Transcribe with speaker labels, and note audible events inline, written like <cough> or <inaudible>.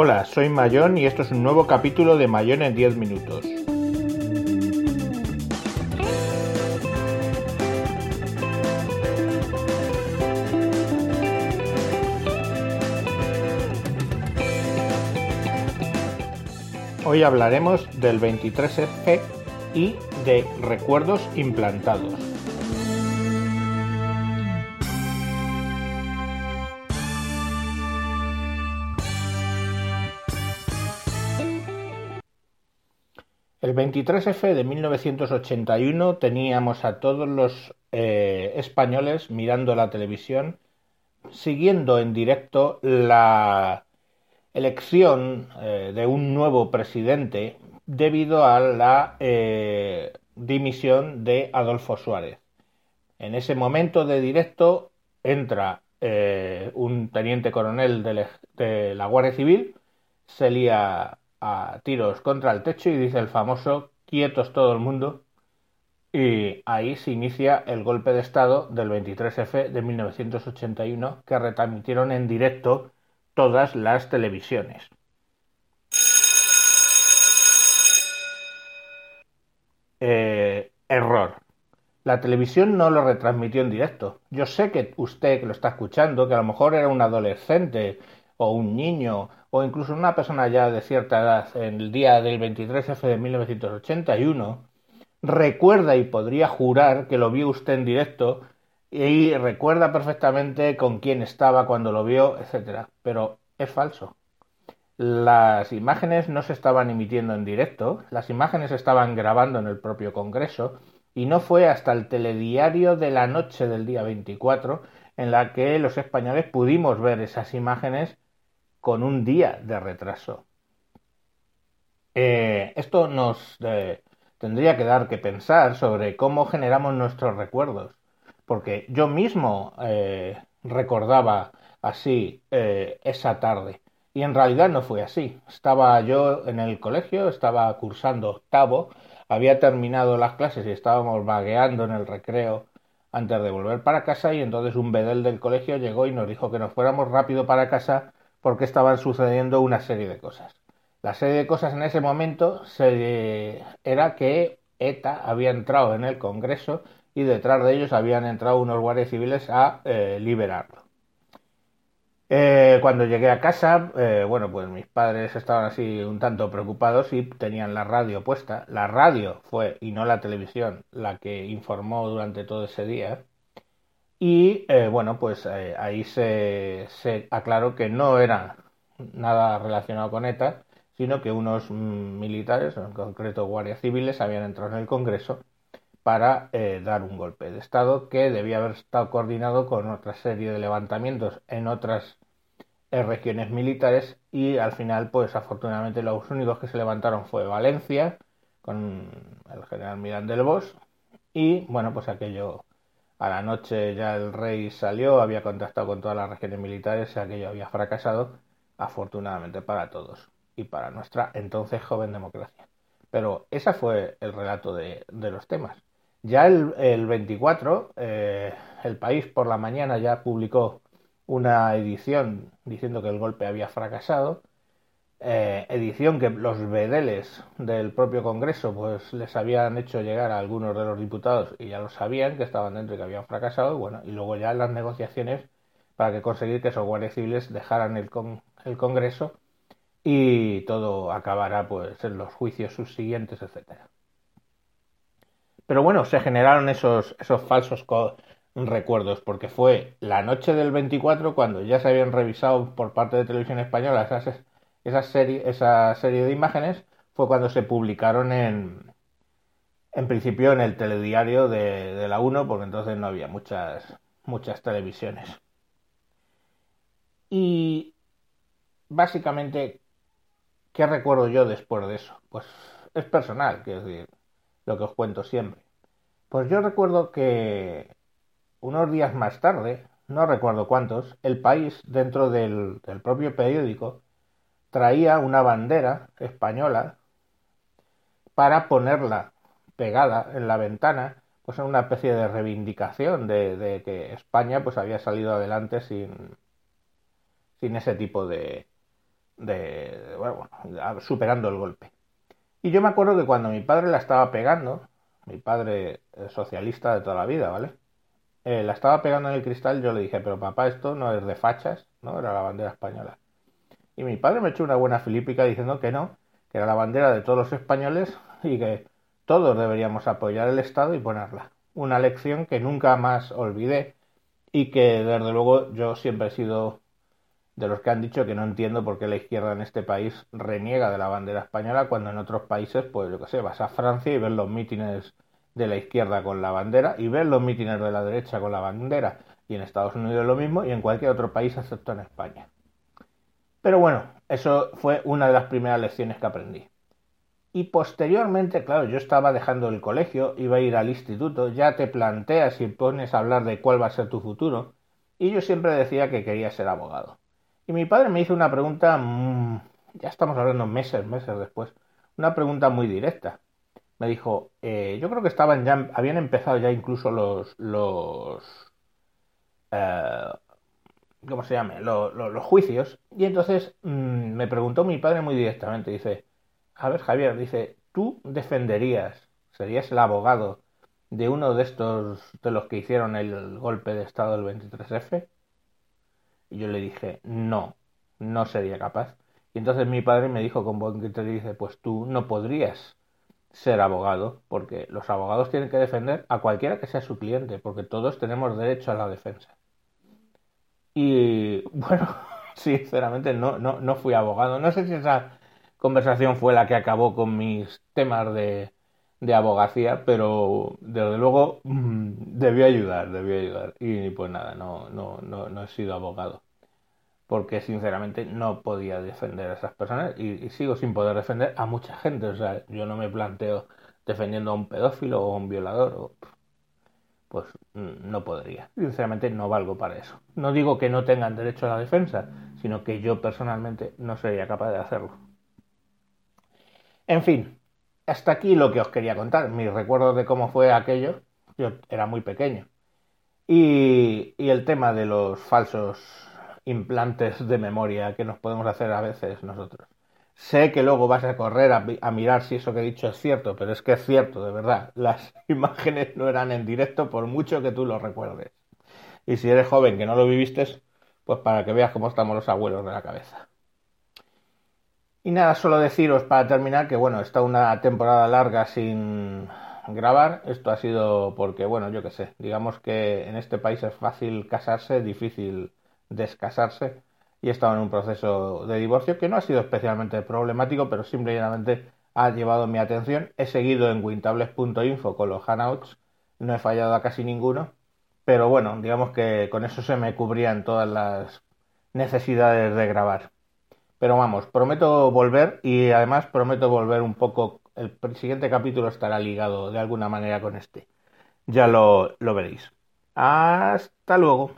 Speaker 1: Hola, soy Mayón y esto es un nuevo capítulo de Mayón en 10 minutos. Hoy hablaremos del 23F y de recuerdos implantados. 23F de 1981 teníamos a todos los eh, españoles mirando la televisión, siguiendo en directo la elección eh, de un nuevo presidente debido a la eh, dimisión de Adolfo Suárez. En ese momento de directo entra un teniente coronel de la Guardia Civil, se a tiros contra el techo y dice el famoso quietos todo el mundo y ahí se inicia el golpe de Estado del 23F de 1981 que retransmitieron en directo todas las televisiones. Eh, error. La televisión no lo retransmitió en directo. Yo sé que usted que lo está escuchando, que a lo mejor era un adolescente o un niño o incluso una persona ya de cierta edad en el día del 23F de 1981 recuerda y podría jurar que lo vio usted en directo y recuerda perfectamente con quién estaba cuando lo vio, etcétera, pero es falso. Las imágenes no se estaban emitiendo en directo, las imágenes estaban grabando en el propio Congreso y no fue hasta el telediario de la noche del día 24 en la que los españoles pudimos ver esas imágenes con un día de retraso. Eh, esto nos eh, tendría que dar que pensar sobre cómo generamos nuestros recuerdos, porque yo mismo eh, recordaba así esa tarde y en realidad no fue así. Estaba yo en el colegio, estaba cursando octavo, había terminado las clases y estábamos vagueando en el recreo antes de volver para casa y entonces un bedel del colegio llegó y nos dijo que nos fuéramos rápido para casa porque estaban sucediendo una serie de cosas. La serie de cosas en ese momento era que ETA había entrado en el Congreso y detrás de ellos habían entrado unos guardias civiles a eh, liberarlo. Eh, cuando llegué a casa, eh, bueno, pues mis padres estaban así un tanto preocupados y tenían la radio puesta. La radio fue, y no la televisión, la que informó durante todo ese día. Y eh, bueno, pues eh, ahí se, aclaró que no era nada relacionado con ETA, sino que unos mm, militares, en concreto guardias civiles, habían entrado en el Congreso para eh, dar un golpe de Estado que debía haber estado coordinado con otra serie de levantamientos en otras regiones militares y al final, pues afortunadamente los únicos que se levantaron fue Valencia con el general Mirán del Bosch y bueno, pues aquello a la noche ya el rey salió, había contactado con todas las regiones militares y aquello había fracasado, afortunadamente para todos y para nuestra entonces joven democracia. Pero ese fue el relato de, los temas. Ya el, 24, eh, el país por la mañana ya publicó una edición diciendo que el golpe había fracasado eh, edición que los vedeles del propio Congreso pues les habían hecho llegar a algunos de los diputados y ya lo sabían que estaban dentro y que habían fracasado y bueno y luego ya las negociaciones para que conseguir que esos guardias civiles dejaran el, el Congreso y todo acabará pues en los juicios subsiguientes etcétera. Pero bueno se generaron esos esos falsos recuerdos porque fue la noche del 24 cuando ya se habían revisado por parte de televisión española esas esa serie, esa serie de imágenes fue cuando se publicaron en, en principio en el telediario de, la 1, porque entonces no había muchas, muchas televisiones. Y básicamente, ¿qué recuerdo yo después de eso? Pues es personal, que es decir, lo que os cuento siempre. Pues yo recuerdo que unos días más tarde, no recuerdo cuántos, el país, dentro del propio periódico, traía una bandera española para ponerla pegada en la ventana, pues en una especie de reivindicación de, que España pues había salido adelante sin, ese tipo de, de, bueno, superando el golpe. Y yo me acuerdo que cuando mi padre la estaba pegando, mi padre socialista de toda la vida, ¿vale? Eh, la estaba pegando en el cristal, yo le dije, pero papá, esto no es de fachas, ¿no? Era la bandera española. Y mi padre me echó una buena filípica diciendo que no, que era la bandera de todos los españoles y que todos deberíamos apoyar el Estado y ponerla. Una lección que nunca más olvidé y que desde luego yo siempre he sido de los que han dicho que no entiendo por qué la izquierda en este país reniega de la bandera española cuando en otros países, pues yo qué sé, vas a Francia y ves los mítines de la izquierda con la bandera y ves los mítines de la derecha con la bandera. Y en Estados Unidos lo mismo y en cualquier otro país excepto en España. Pero bueno, eso fue una de las primeras lecciones que aprendí. Y posteriormente, claro, yo estaba dejando el colegio, iba a ir al instituto, ya te planteas y pones a hablar de cuál va a ser tu futuro. Y yo siempre decía que quería ser abogado. Y mi padre me hizo una pregunta, mm, ya estamos hablando meses, meses después, una pregunta muy directa. Me dijo, eh, yo creo que estaban ya, habían empezado ya incluso los, los, eh, ¿cómo se llama? Los, los, juicios. Y entonces mm, me preguntó mi padre muy directamente, dice, a ver Javier, dice, ¿tú defenderías, serías el abogado de uno de estos, de los que hicieron el golpe de Estado del 23F? Y yo le dije, no, no sería capaz. Y entonces mi padre me dijo con buen criterio, dice, pues tú no podrías ser abogado, porque los abogados tienen que defender a cualquiera que sea su cliente, porque todos tenemos derecho a la defensa. Y bueno, <laughs> sinceramente no, no, no fui abogado. No sé si esa conversación fue la que acabó con mis temas de, de abogacía, pero desde luego mm, debió ayudar, debió ayudar. Y pues nada, no, no, no, no he sido abogado. Porque sinceramente no podía defender a esas personas y, sigo sin poder defender a mucha gente. O sea, yo no me planteo defendiendo a un pedófilo o a un violador. Pues mm, no podría. Sinceramente no valgo para eso. No digo que no tengan derecho a la defensa, sino que yo personalmente no sería capaz de hacerlo. En fin, hasta aquí lo que os quería contar, mis recuerdos de cómo fue aquello. Yo era muy pequeño. Y, el tema de los falsos implantes de memoria que nos podemos hacer a veces nosotros. Sé que luego vas a correr a, mirar si eso que he dicho es cierto, pero es que es cierto, de verdad. Las <laughs> imágenes no eran en directo por mucho que tú lo recuerdes. Y si eres joven que no lo viviste, pues para que veas cómo estamos los abuelos de la cabeza. Y nada, solo deciros para terminar que bueno, está una temporada larga sin grabar. Esto ha sido porque, bueno, yo qué sé, digamos que en este país es fácil casarse, difícil descasarse. Y he estado en un proceso de divorcio que no ha sido especialmente problemático, pero simplemente ha llevado mi atención. He seguido en wintables.info con los hangouts, no he fallado a casi ninguno. Pero bueno, digamos que con eso se me cubrían todas las necesidades de grabar. Pero vamos, prometo volver y además prometo volver un poco. El siguiente capítulo estará ligado de alguna manera con este. Ya lo, lo veréis. Hasta luego.